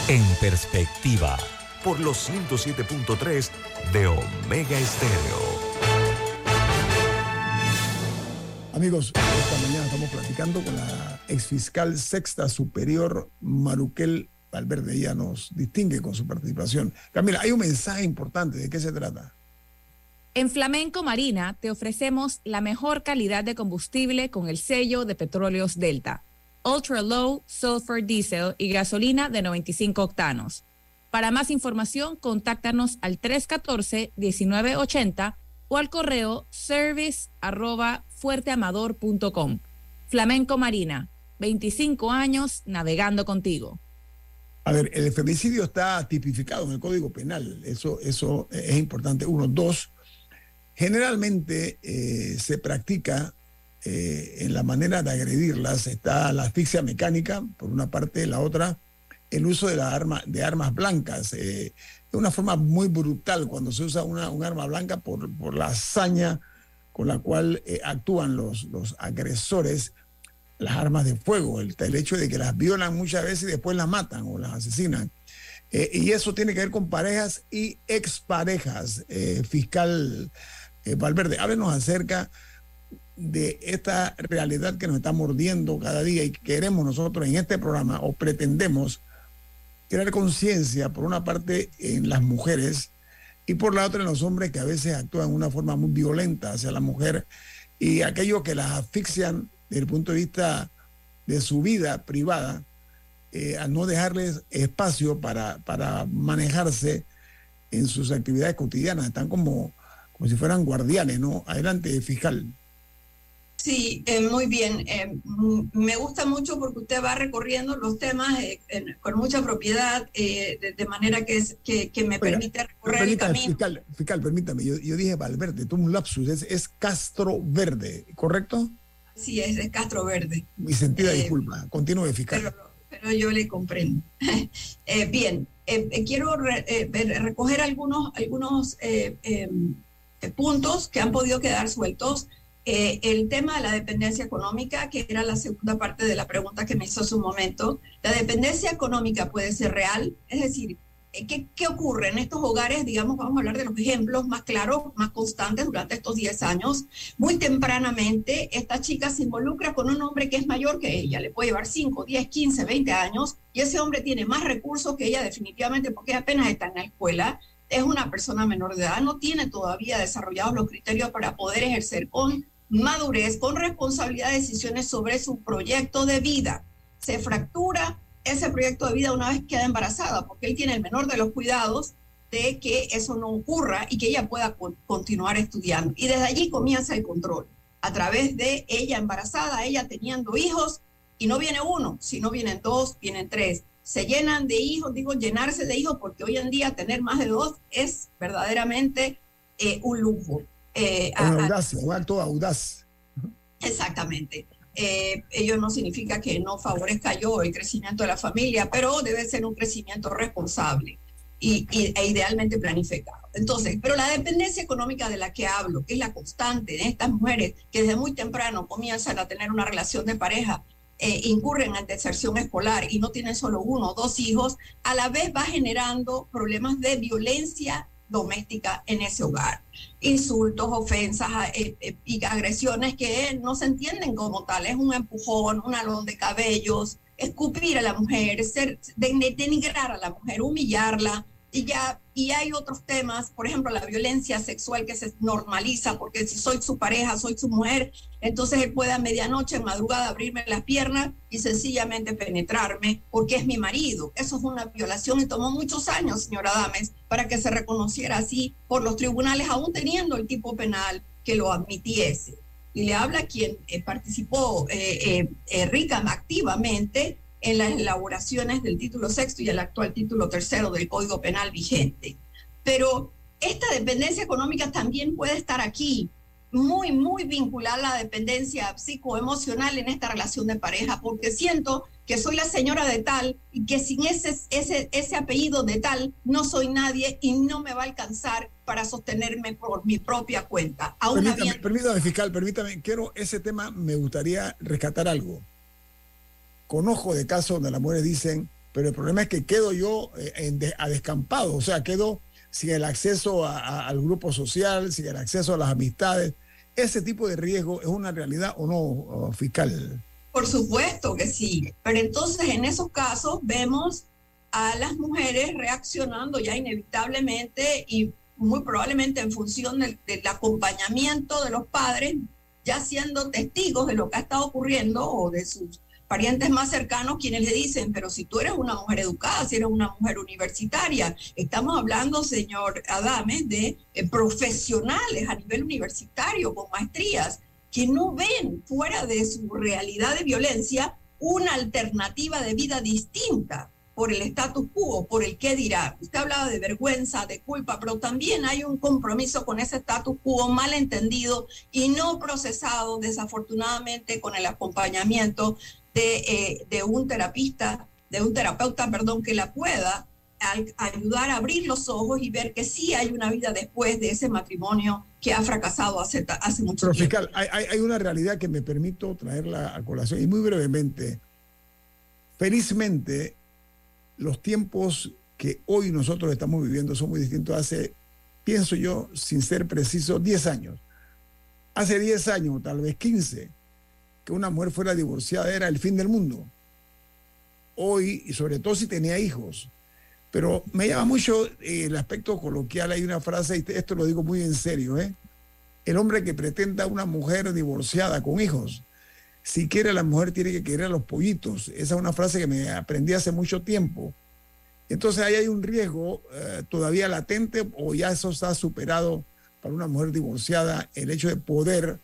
En perspectiva. Por los 107.3 de Omega Estéreo. Amigos, esta mañana estamos platicando con la exfiscal sexta superior Maruquel Valverde ya nos distingue con su participación. Camila, hay un mensaje importante. ¿De qué se trata? En Flamenco Marina te ofrecemos la mejor calidad de combustible con el sello de Petróleos Delta. Ultra Low Sulfur Diesel y gasolina de 95 octanos. Para más información, contáctanos al 314-1980 o al correo service arroba fuerteamador.com. Flamenco Marina, 25 años navegando contigo. A ver, el femicidio está tipificado en el Código Penal, eso, es importante. Uno, dos, generalmente eh, se practica eh, en la manera de agredirlas, está la asfixia mecánica, por una parte, la otra, el uso de, la arma, de armas blancas. Eh, de una forma muy brutal cuando se usa un arma blanca por, la hazaña con la cual actúan los agresores las armas de fuego, el, hecho de que las violan muchas veces y después las matan o las asesinan. Eh, y eso tiene que ver con parejas y exparejas. Eh, fiscal eh, Valverde, háblenos acerca de esta realidad que nos está mordiendo cada día y queremos nosotros en este programa o pretendemos crear conciencia, por una parte, en las mujeres y por la otra en los hombres que a veces actúan de una forma muy violenta hacia la mujer y aquellos que las asfixian desde el punto de vista de su vida privada, eh, a no dejarles espacio para, para manejarse en sus actividades cotidianas. Están como, como si fueran guardianes, ¿no? Adelante, fiscal. Sí, eh, muy bien. Eh, me gusta mucho porque usted va recorriendo los temas eh, en- con mucha propiedad, de, de manera que, es, que, que me Oiga, permite recorrer el camino. fiscal, fiscal, permítame, yo, yo dije Valverde, tuve un lapsus, es, es Castro Verde, ¿correcto? Sí, es de Castro Verde. Mi sentida Eh, disculpa, continúe, fiscal. pero yo le comprendo. (laughs) Eh, bien, eh, eh, quiero re- recoger algunos, algunos puntos que han podido quedar sueltos. El tema de la dependencia económica, que era la segunda parte de la pregunta que me hizo hace un momento. La dependencia económica puede ser real, es decir, ¿qué, qué ocurre en estos hogares? Digamos, vamos a hablar de los ejemplos más claros, más constantes durante estos 10 años. Muy tempranamente, esta chica se involucra con un hombre que es mayor que ella, le puede llevar 5, 10, 15, 20 años, y ese hombre tiene más recursos que ella definitivamente porque apenas está en la escuela, es una persona menor de edad, no tiene todavía desarrollados los criterios para poder ejercer con madurez, con responsabilidad decisiones sobre su proyecto de vida. Se fractura ese proyecto de vida una vez queda embarazada, porque él tiene el menor de los cuidados de que eso no ocurra y que ella pueda con- continuar estudiando. Y desde allí comienza el control, a través de ella embarazada, ella teniendo hijos, y no viene uno, sino vienen dos, vienen tres. Se llenan de hijos, digo llenarse de hijos, porque hoy en día tener más de dos es verdaderamente eh, un lujo. Eh, a- Con a- audacia, un acto audaz. Exactamente. Eh, ello no significa que no favorezca yo el crecimiento de la familia, pero debe ser un crecimiento responsable y, y- e idealmente planificado. Entonces, pero la dependencia económica de la que hablo, que es la constante de estas mujeres que desde muy temprano comienzan a tener una relación de pareja, eh, incurren en deserción escolar y no tienen solo uno o dos hijos, a la vez va generando problemas de violencia doméstica en ese hogar. Insultos, ofensas eh, eh, y agresiones que no se entienden como tal. Es un empujón, un alón de cabellos, escupir a la mujer, ser, de- denigrar a la mujer, humillarla. Y ya y hay otros temas, por ejemplo, la violencia sexual que se normaliza, porque si soy su pareja, soy su mujer, entonces él puede a medianoche, en madrugada, abrirme las piernas y sencillamente penetrarme porque es mi marido. Eso es una violación y tomó muchos años, señora Dames, para que se reconociera así por los tribunales, aún teniendo el tipo penal que lo admitiese. Y le habla quien eh, participó eh, eh, eh, rica activamente en las elaboraciones del título sexto y el actual título tercero del Código Penal vigente. Pero esta dependencia económica también puede estar aquí, muy, muy vinculada a la dependencia psicoemocional en esta relación de pareja, porque siento que soy la señora de tal y que sin ese, ese, ese apellido de tal no soy nadie y no me va a alcanzar para sostenerme por mi propia cuenta. Aún Permítame, permítame, fiscal, permítame, quiero ese tema, me gustaría rescatar algo. Conozco de casos donde las mujeres dicen, pero el problema es que quedo yo eh, en a descampado, o sea, quedo sin el acceso a- al grupo social, sin el acceso a las amistades. ¿Ese tipo de riesgo es una realidad o no, fiscal? Por supuesto que sí, pero entonces en esos casos vemos a las mujeres reaccionando ya inevitablemente y muy probablemente en función del, del acompañamiento de los padres, ya siendo testigos de lo que ha estado ocurriendo o de sus parientes más cercanos quienes le dicen, pero si tú eres una mujer educada, si eres una mujer universitaria, estamos hablando, señor Adames, de eh, profesionales a nivel universitario con maestrías que no ven fuera de su realidad de violencia una alternativa de vida distinta por el status quo, por el qué dirá. Usted hablaba de vergüenza, de culpa, pero también hay un compromiso con ese status quo mal entendido y no procesado, desafortunadamente, con el acompañamiento de, eh, de un terapista, de un terapeuta, perdón, que la pueda al- ayudar a abrir los ojos y ver que sí hay una vida después de ese matrimonio que ha fracasado hace, hace mucho Pero tiempo. fiscal, hay, hay- hay una realidad que me permito traerla a colación y muy brevemente. Felizmente, los tiempos que hoy nosotros estamos viviendo son muy distintos hace, pienso yo, sin ser preciso, 10 años. Hace 10 años, tal vez 15, que una mujer fuera divorciada era el fin del mundo. Hoy, y sobre todo si tenía hijos, pero me llama mucho eh, el aspecto coloquial. Hay una frase, y esto lo digo muy en serio, ¿eh? El hombre que pretenda una mujer divorciada con hijos, si quiere la mujer, tiene que querer a los pollitos. Esa es una frase que me aprendí hace mucho tiempo. Entonces ahí hay un riesgo eh, todavía latente o ya eso está superado para una mujer divorciada, el hecho de poder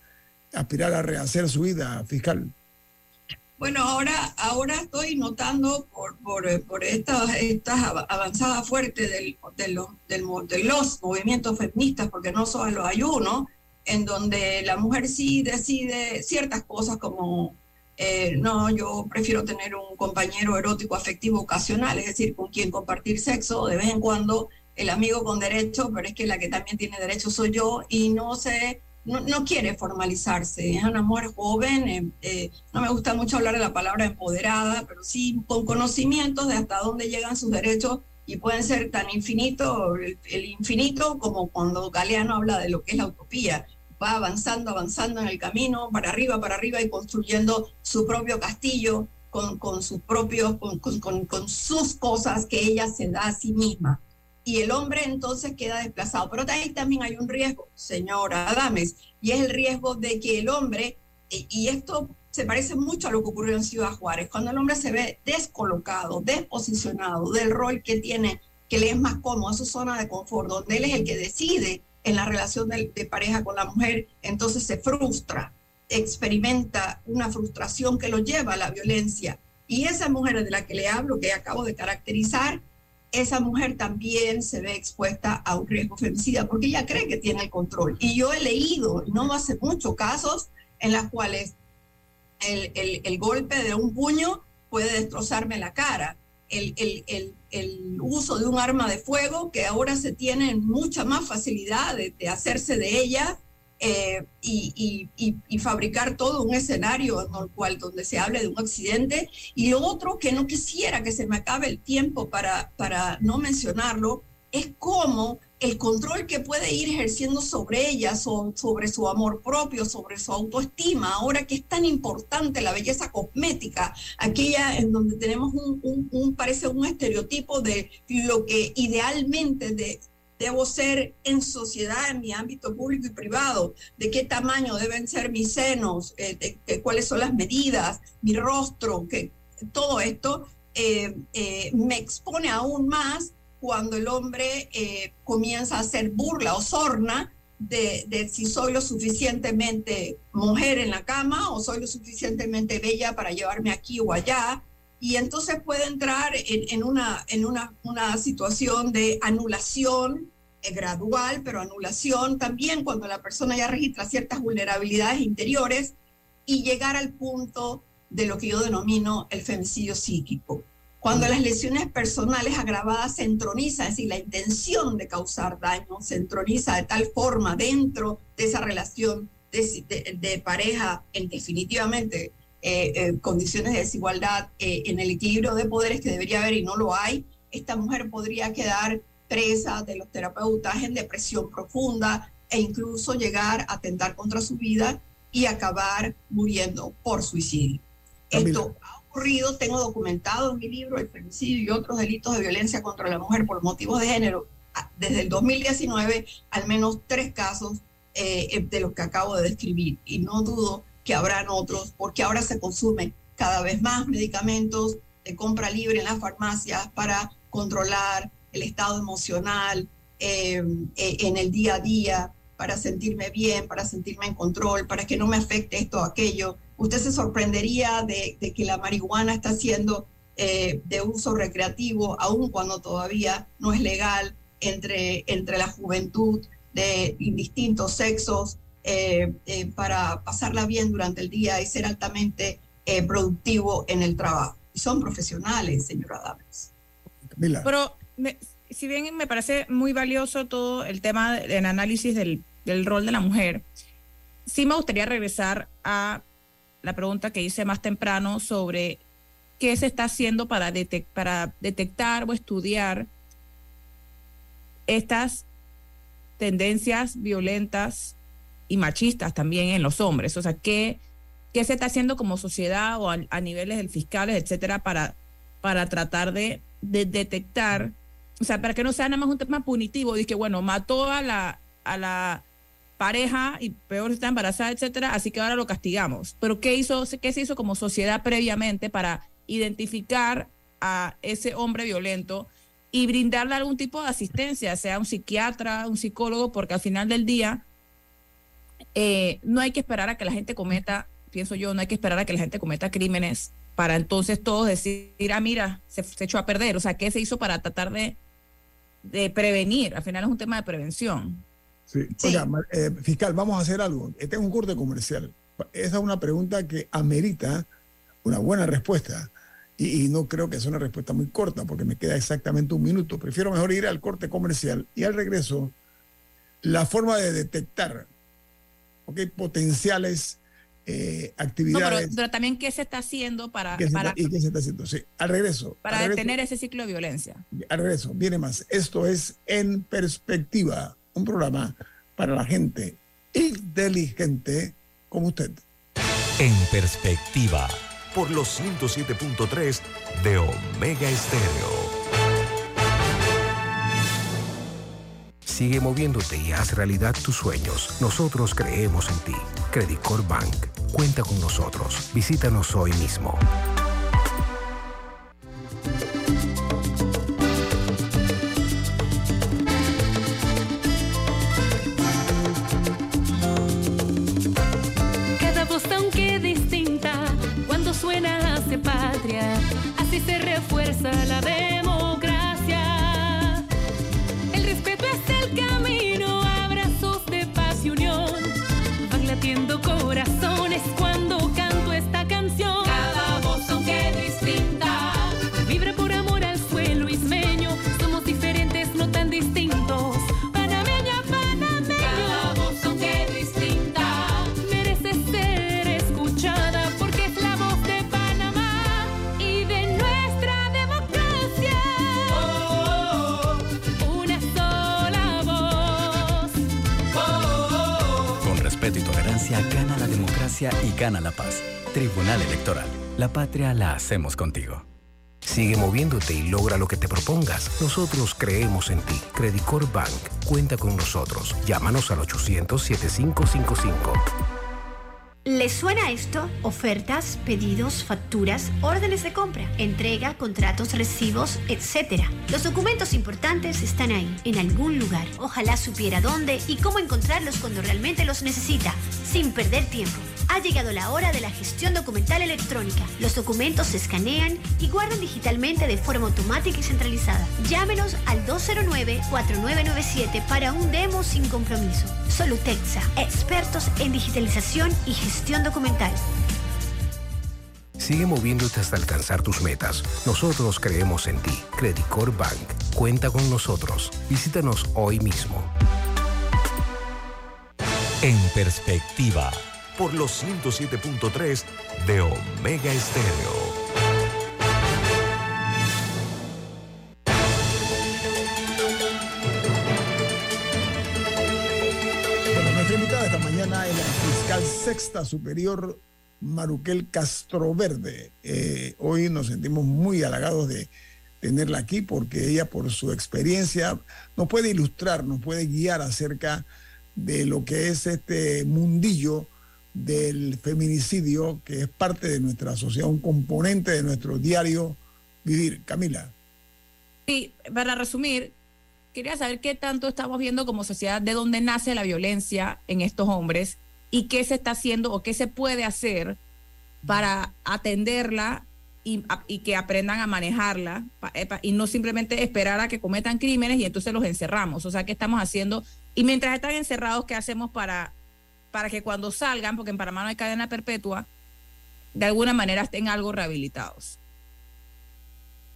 aspirar a rehacer su vida fiscal? Bueno, ahora, ahora estoy notando por, por, estas, estas avanzadas fuertes del, de, los, de los movimientos feministas, porque no solo hay uno, en donde la mujer sí decide ciertas cosas como, eh, no, yo prefiero tener un compañero erótico afectivo ocasional, es decir, con quien compartir sexo de vez en cuando, el amigo con derecho, pero es que la que también tiene derecho soy yo y no sé no, quiere formalizarse, es una mujer joven, eh, eh, no me gusta mucho hablar de la palabra empoderada, pero sí con conocimientos de hasta dónde llegan sus derechos y pueden ser tan infinito, el, infinito como cuando Galeano habla de lo que es la utopía, va avanzando, avanzando en el camino, para arriba, para arriba y construyendo su propio castillo con, con sus propios, con, con, con sus cosas que ella se da a sí misma y el hombre entonces queda desplazado. Pero ahí también hay un riesgo, señora Adames, y es el riesgo de que el hombre, y esto se parece mucho a lo que ocurrió en Ciudad Juárez, cuando el hombre se ve descolocado, desposicionado del rol que tiene, que le es más cómodo, a su zona de confort, donde él es el que decide en la relación de, de pareja con la mujer, entonces se frustra, experimenta una frustración que lo lleva a la violencia. Y esa mujer de la que le hablo, que acabo de caracterizar, esa mujer también se ve expuesta a un riesgo femicida porque ella cree que tiene el control. Y yo he leído, no hace mucho, casos en los cuales el, el, golpe de un puño puede destrozarme la cara. El, el, uso de un arma de fuego que ahora se tiene mucha más facilidad de hacerse de ella eh, y, fabricar todo un escenario en el cual donde se hable de un accidente. Y otro que no quisiera que se me acabe el tiempo para, para no mencionarlo, es cómo el control que puede ir ejerciendo sobre ella, sobre su amor propio, sobre su autoestima, ahora que es tan importante la belleza cosmética, aquella en donde tenemos un, un parece un estereotipo de lo que idealmente de, debo ser en sociedad, en mi ámbito público y privado, de qué tamaño deben ser mis senos, eh, cuáles son las medidas, mi rostro, que todo esto eh, eh, me expone aún más cuando el hombre comienza a hacer burla o sorna de, si soy lo suficientemente mujer en la cama o soy lo suficientemente bella para llevarme aquí o allá. Y entonces puede entrar en, en, una, en una, una situación de anulación gradual, pero anulación también cuando la persona ya registra ciertas vulnerabilidades interiores y llegar al punto de lo que yo denomino el femicidio psíquico. Cuando las lesiones personales agravadas se entronizan, es decir, la intención de causar daño se entroniza de tal forma dentro de esa relación de, pareja, en definitivamente eh, eh, condiciones de desigualdad, eh, en el equilibrio de poderes que debería haber y no lo hay, esta mujer podría quedar presa de los terapeutas en depresión profunda e incluso llegar a atentar contra su vida y acabar muriendo por suicidio. Esto ha ocurrido, tengo documentado en mi libro el femicidio y otros delitos de violencia contra la mujer por motivos de género. Desde el 2019, al menos tres casos eh, de los que acabo de describir. Y no dudo que habrán otros, porque ahora se consumen cada vez más medicamentos de compra libre en las farmacias para controlar el estado emocional eh, eh, en el día a día, para sentirme bien, para sentirme en control, para que no me afecte esto o aquello. Usted se sorprendería de, que la marihuana está siendo eh, de uso recreativo, aun cuando todavía no es legal entre, entre la juventud de indistintos sexos, para pasarla bien durante el día y ser altamente productivo en el trabajo. Y son profesionales, señora Dames. Pero si bien me parece muy valioso todo el tema del análisis del, rol de la mujer, sí me gustaría regresar a la pregunta que hice más temprano sobre qué se está haciendo para, para detectar o estudiar estas tendencias violentas y machistas también en los hombres. O sea, ¿qué, qué se está haciendo como sociedad o a, niveles del fiscales, etcétera, para, para tratar de, de detectar o sea, para que no sea nada más un tema punitivo, de que, bueno, mató a la, a la pareja y peor está embarazada, etcétera, así que ahora lo castigamos. Pero ¿qué, hizo, ¿qué se hizo como sociedad previamente para identificar a ese hombre violento y brindarle algún tipo de asistencia, sea un psiquiatra, un psicólogo, porque al final del día eh, no hay que esperar a que la gente cometa, pienso yo, no hay que esperar a que la gente cometa crímenes para entonces todos decir, ah, mira, se, se echó a perder. O sea, ¿qué se hizo para tratar de, de prevenir? Al final es un tema de prevención. Sí. Oiga, eh, fiscal, vamos a hacer algo. Este es un corte comercial. Esa es una pregunta que amerita una buena respuesta. Y, y no creo que sea una respuesta muy corta, porque me queda exactamente un minuto. Prefiero mejor ir al corte comercial y al regreso, la forma de detectar ¿ok? potenciales eh, No, pero, actividades. pero también qué se está haciendo para, se para, está- ¿Y qué se está haciendo? Sí, al regreso. para al regreso- detener ese ciclo de violencia. al regreso, viene más. Esto es En Perspectiva, un programa para la gente inteligente como usted. En perspectiva. Por los 107.3 de Omega Estéreo. Sigue moviéndote y haz realidad tus sueños. Nosotros creemos en ti. Credit Corp Bank. Cuenta con nosotros. Visítanos hoy mismo. Democracia y gana la paz. Tribunal Electoral. La patria la hacemos contigo. Sigue moviéndote y logra lo que te propongas. Nosotros creemos en ti. Credit Corp Bank. Cuenta con nosotros. Llámanos al 800-7555. ¿Les suena esto? Ofertas, pedidos, facturas, órdenes de compra, entrega, contratos, recibos, etc. Los documentos importantes están ahí, en algún lugar. Ojalá supiera dónde y cómo encontrarlos cuando realmente los necesita, sin perder tiempo. Ha llegado la hora de la gestión documental electrónica. Los documentos se escanean y guardan digitalmente de forma automática y centralizada. Llámenos al 209-4997 para un demo sin compromiso. Solutexa, expertos en digitalización y gestión documental. Sigue moviéndote hasta alcanzar tus metas. Nosotros creemos en ti. Credit Corp Bank. Cuenta con nosotros. Visítanos hoy mismo. En perspectiva. Por los 107.3 de Omega Estéreo. Bueno, nuestra invitada esta mañana es la fiscal sexta superior Maruquel Castroverde. Eh, hoy nos sentimos muy halagados de tenerla aquí porque ella por su experiencia nos puede ilustrar, nos puede guiar acerca de lo que es este mundillo del feminicidio que es parte de nuestra sociedad, un componente de nuestro diario vivir. Camila. Sí, para resumir, quería saber qué tanto estamos viendo como sociedad de dónde nace la violencia en estos hombres y qué se está haciendo o qué se puede hacer para atenderla y, y que aprendan a manejarla eh, y no simplemente esperar a que cometan crímenes y entonces los encerramos. O sea, ¿qué estamos haciendo? Y mientras están encerrados, ¿qué hacemos para, para que cuando salgan, porque en Panamá hay cadena perpetua, de alguna manera estén algo rehabilitados?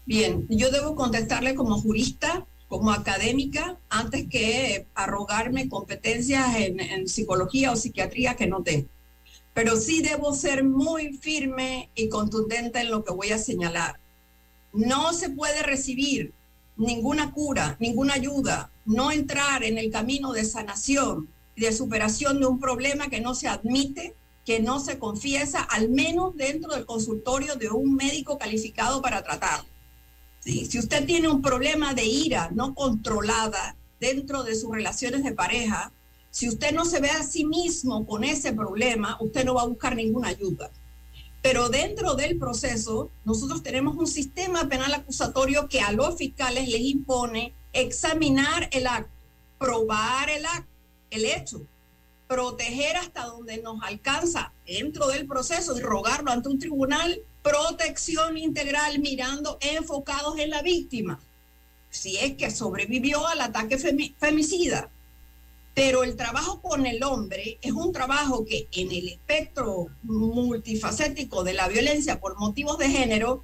Bien, yo debo contestarle como jurista, como académica, antes que arrogarme competencias en, en psicología o psiquiatría que no tengo. Pero sí debo ser muy firme y contundente en lo que voy a señalar. No se puede recibir ninguna cura, ninguna ayuda, no entrar en el camino de sanación de superación de un problema que no se admite, que no se confiesa, al menos dentro del consultorio de un médico calificado para tratarlo. Si usted tiene un problema de ira no controlada dentro de sus relaciones de pareja, si usted no se ve a sí mismo con ese problema, usted no va a buscar ninguna ayuda. Pero dentro del proceso, nosotros tenemos un sistema penal acusatorio que a los fiscales les impone examinar el acto, probar el acto, el hecho, proteger hasta donde nos alcanza dentro del proceso y rogarlo ante un tribunal, protección integral mirando enfocados en la víctima, si es que sobrevivió al ataque femicida. Pero el trabajo con el hombre es un trabajo que en el espectro multifacético de la violencia por motivos de género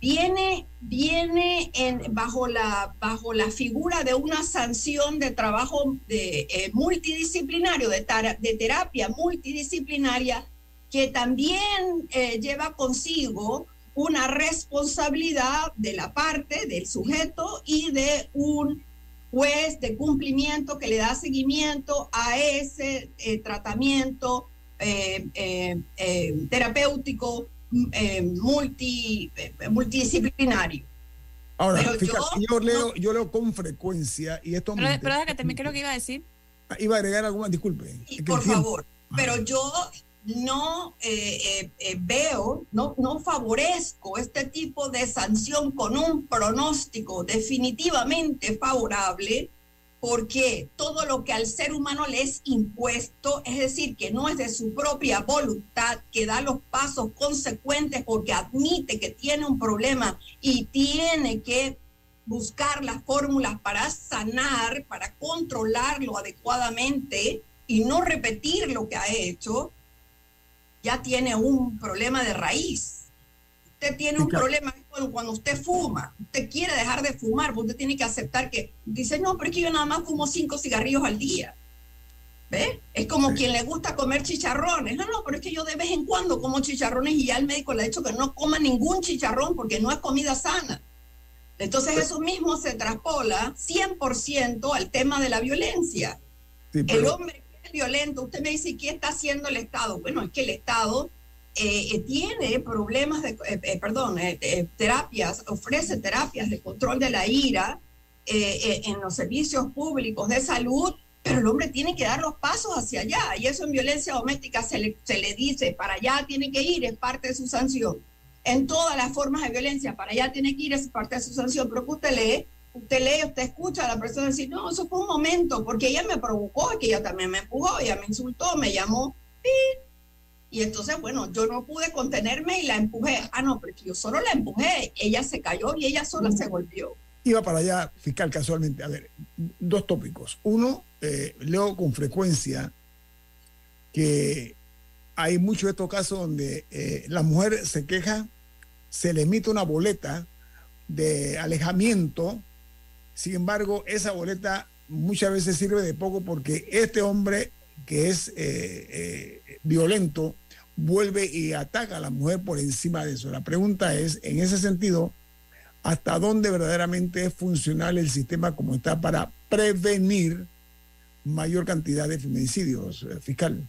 viene, viene en, bajo, la, bajo la figura de una sanción de trabajo de, eh, multidisciplinario, de, de, terapia multidisciplinaria, que también eh, lleva consigo una responsabilidad de la parte del sujeto y de un juez de cumplimiento que le da seguimiento a ese eh, tratamiento terapéutico eh, multi, eh, multidisciplinario. Ahora, yo, leo, yo leo con frecuencia y esto... Pero, pero déjame que también creo que iba a decir. Ah, iba a agregar alguna, disculpe. por favor, pero yo no eh, veo, no, no favorezco este tipo de sanción con un pronóstico definitivamente favorable porque todo lo que al ser humano le es impuesto, es decir, que no es de su propia voluntad, que da los pasos consecuentes porque admite que tiene un problema y tiene que buscar las fórmulas para sanar, para controlarlo adecuadamente y no repetir lo que ha hecho, ya tiene un problema de raíz. Usted tiene un problema cuando usted fuma, usted quiere dejar de fumar, usted tiene que aceptar que dice, no, pero es que yo nada más fumo cinco cigarrillos al día. ¿Ve? Es como quien le gusta comer chicharrones. No, no, pero es que yo de vez en cuando como chicharrones y ya el médico le ha dicho que no coma ningún chicharrón porque no es comida sana. Entonces eso mismo se traspola 100% al tema de la violencia. El hombre es violento, usted me dice, ¿qué está haciendo el Estado? Bueno, es que el Estado eh, eh, tiene problemas de, eh, perdón, terapias, ofrece terapias de control de la ira en los servicios públicos de salud, pero el hombre tiene que dar los pasos hacia allá. Y eso en violencia doméstica se le, se le dice, para allá tiene que ir, es parte de su sanción. En todas las formas de violencia, para allá tiene que ir, es parte de su sanción. Pero que usted lee, usted lee, usted escucha a la persona decir, no, eso fue un momento, porque ella me provocó, que ella también me empujó, ella me insultó, me llamó, y entonces, bueno, yo no pude contenerme y la empujé. Ah, no, porque yo solo la empujé. Ella se cayó y ella sola se golpeó. Iba para allá, fiscal, casualmente. A ver, dos tópicos. Uno, eh, leo con frecuencia que hay muchos de estos casos donde eh, la mujer se queja, se le emite una boleta de alejamiento. Sin embargo, esa boleta muchas veces sirve de poco porque este hombre que es eh, violento vuelve y ataca a la mujer por encima de eso. La pregunta es, en ese sentido, ¿hasta dónde verdaderamente es funcional el sistema como está para prevenir mayor cantidad de feminicidios, eh, fiscal?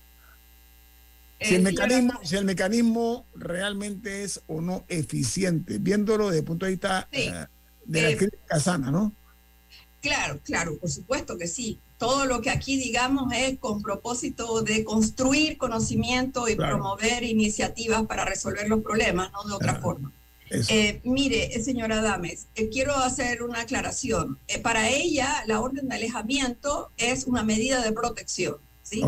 Si el, eh, mecanismo, si el mecanismo realmente es o no eficiente, viéndolo desde el punto de vista eh, de la crítica sana, ¿no? Claro, claro, por supuesto que sí todo lo que aquí digamos es con propósito de construir conocimiento y promover iniciativas para resolver los problemas, no de otra forma. Eh, mire, eh, señora Dames, eh, quiero hacer una aclaración. para ella, la orden de alejamiento es una medida de protección. ¿sí?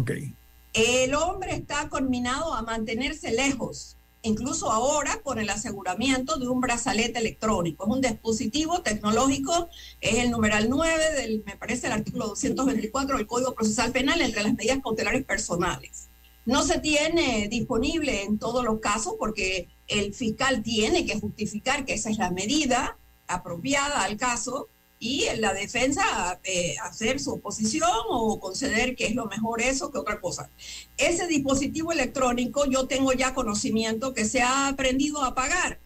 El hombre está conminado a mantenerse lejos incluso ahora con el aseguramiento de un brazalete electrónico. Es un dispositivo tecnológico, es el numeral 9 del, me parece, el artículo 224 del Código Procesal Penal entre las medidas cautelares personales. No se tiene disponible en todos los casos porque el fiscal tiene que justificar que esa es la medida apropiada al caso y la defensa eh, hacer su oposición o conceder que es lo mejor eso que otra cosa. Ese dispositivo electrónico yo tengo ya conocimiento que se ha aprendido a pagar,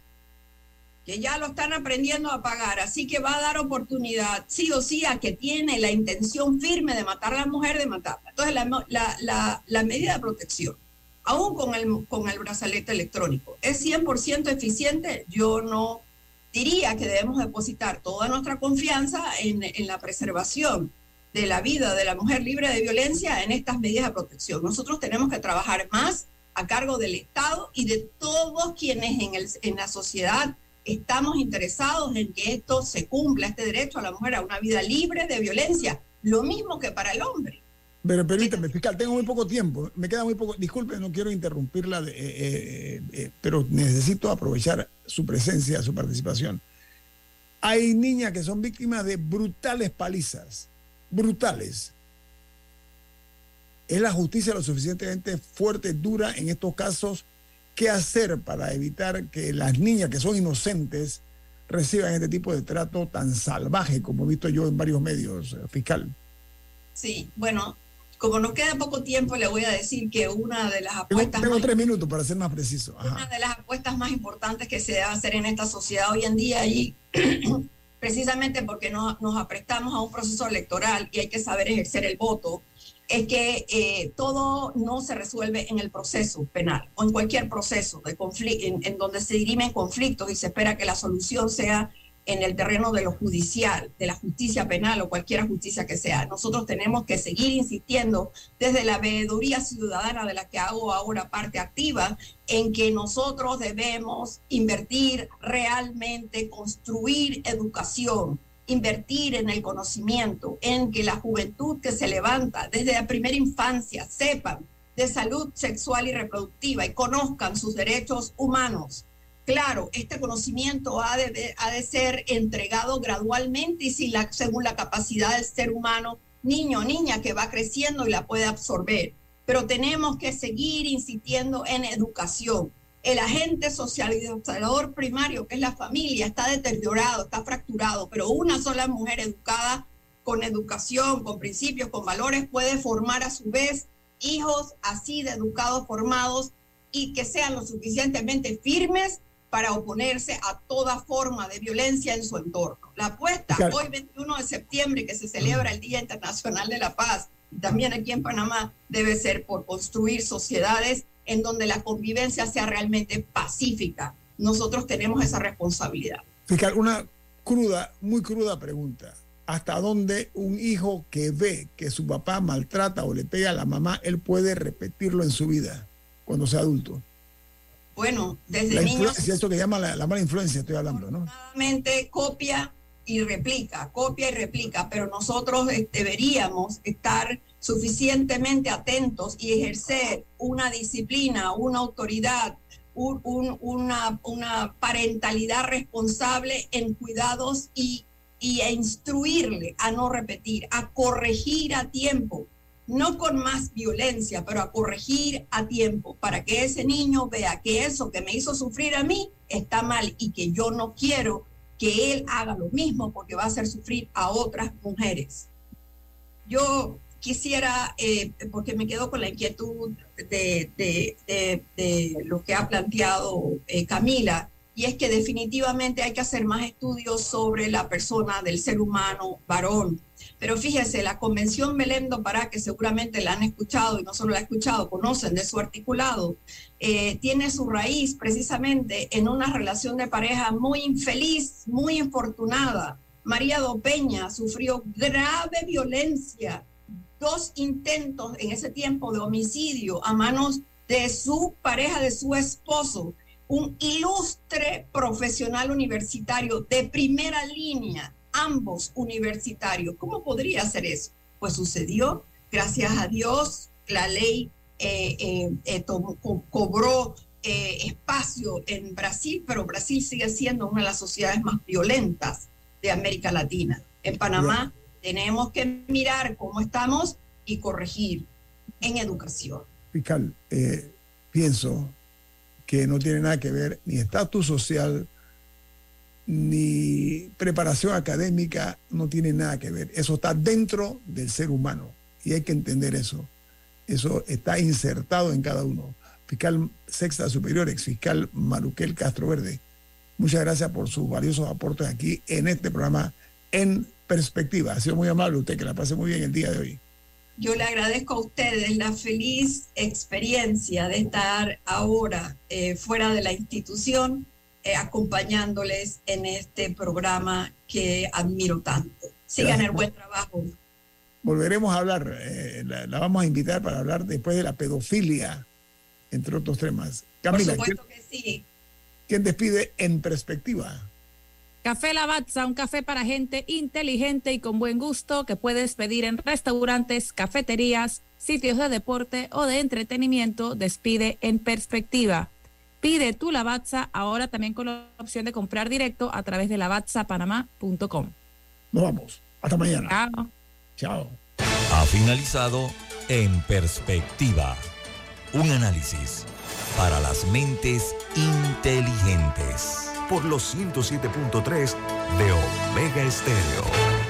que ya lo están aprendiendo a pagar, así que va a dar oportunidad sí o sí a que tiene la intención firme de matar a la mujer, de matarla. Entonces la, la, la medida de protección, aún con el, con el brazalete electrónico, ¿es 100% eficiente? Yo no diría que debemos depositar toda nuestra confianza en, la preservación de la vida de la mujer libre de violencia en estas medidas de protección. Nosotros tenemos que trabajar más a cargo del Estado y de todos quienes en, el, en la sociedad estamos interesados en que esto se cumpla, este derecho a la mujer a una vida libre de violencia, lo mismo que para el hombre. Pero permítame, fiscal, tengo muy poco tiempo, me queda muy poco. Disculpe, no quiero interrumpirla, de, eh, eh, eh, pero necesito aprovechar su presencia, su participación. Hay niñas que son víctimas de brutales palizas, brutales. ¿Es la justicia lo suficientemente fuerte, dura en estos casos? ¿Qué hacer para evitar que las niñas que son inocentes reciban este tipo de trato tan salvaje como he visto yo en varios medios, fiscal? Sí, bueno, como nos queda poco tiempo, le voy a decir que una de las apuestas. Tengo, tres minutos para ser más preciso. Una de las apuestas más importantes que se debe hacer en esta sociedad hoy en día, y (clears throat) precisamente porque no, nos aprestamos a un proceso electoral y hay que saber ejercer el voto, es que eh, todo no se resuelve en el proceso penal o en cualquier proceso de conflicto, en, en donde se dirimen conflictos y se espera que la solución sea en el terreno de lo judicial, de la justicia penal o cualquier justicia que sea. Nosotros tenemos que seguir insistiendo desde la veeduría ciudadana de la que hago ahora parte activa, en que nosotros debemos invertir realmente, construir educación, invertir en el conocimiento, en que la juventud que se levanta desde la primera infancia sepan de salud sexual y reproductiva y conozcan sus derechos humanos Claro, este conocimiento ha de, ser entregado gradualmente y según la capacidad del ser humano, niño o niña que va creciendo y la puede absorber. Pero tenemos que seguir insistiendo en educación. El agente socializador primario, que es la familia, está deteriorado, está fracturado, pero una sola mujer educada con educación, con principios, con valores, puede formar a su vez hijos así de educados, formados y que sean lo suficientemente firmes para oponerse a toda forma de violencia en su entorno. La apuesta hoy 21 de septiembre que se celebra el Día Internacional de la Paz y también aquí en Panamá debe ser por construir sociedades en donde la convivencia sea realmente pacífica. Nosotros tenemos esa responsabilidad. Fiscal, una cruda, muy cruda pregunta. ¿Hasta dónde un hijo que ve que su papá maltrata o le pega a la mamá, él puede repetirlo en su vida cuando sea adulto? Bueno, desde la niños. Esto que llama la, mala influencia, estoy hablando, ¿no? copia y replica, copia y replica, pero nosotros eh, deberíamos estar suficientemente atentos y ejercer una disciplina, una autoridad, una, una parentalidad responsable en cuidados y, y a instruirle a no repetir, a corregir a tiempo no con más violencia, pero a corregir a tiempo para que ese niño vea que eso que me hizo sufrir a mí está mal y que yo no quiero que él haga lo mismo porque va a hacer sufrir a otras mujeres. Yo quisiera, eh, porque me quedo con la inquietud de, lo que ha planteado eh, Camila, y es que definitivamente hay que hacer más estudios sobre la persona del ser humano varón pero fíjese, la Convención Belém do Pará, que seguramente la han escuchado y no solo la han escuchado, conocen de su articulado, eh, tiene su raíz precisamente en una relación de pareja muy infeliz, muy infortunada. María Do Peña sufrió grave violencia, dos intentos en ese tiempo de homicidio a manos de su pareja, de su esposo, un ilustre profesional universitario de primera línea ambos universitarios. ¿Cómo podría ser eso? Pues sucedió, gracias a Dios, la ley eh, eh, eh, cobró espacio en Brasil, pero Brasil sigue siendo una de las sociedades más violentas de América Latina. En Panamá tenemos que mirar cómo estamos y corregir en educación. Fiscal, pienso que no tiene nada que ver ni estatus social, ni preparación académica no tiene nada que ver. Eso está dentro del ser humano y hay que entender eso. Eso está insertado en cada uno. Fiscal Sexta Superior, ex fiscal Maruquel Castro Verde, muchas gracias por sus valiosos aportes aquí en este programa En Perspectiva. Ha sido muy amable usted, que la pase muy bien el día de hoy. Yo le agradezco a ustedes la feliz experiencia de estar ahora eh, fuera de la institución eh, acompañándoles en este programa que admiro tanto. Sigan el buen trabajo. Volveremos a hablar, eh, la, vamos a invitar para hablar después de la pedofilia, entre otros temas. Camila, Por supuesto que sí. ¿Quién despide en perspectiva? Café Lavazza, un café para gente inteligente y con buen gusto que puedes pedir en restaurantes, cafeterías, sitios de deporte o de entretenimiento. Despide en perspectiva. Pide tu Lavazza ahora también con la opción de comprar directo a través de lavazzapanamá.com. Nos vamos. Hasta mañana. Chao. Chao. Ha finalizado En Perspectiva. Un análisis para las mentes inteligentes. Por los 107.3 de Omega Estéreo.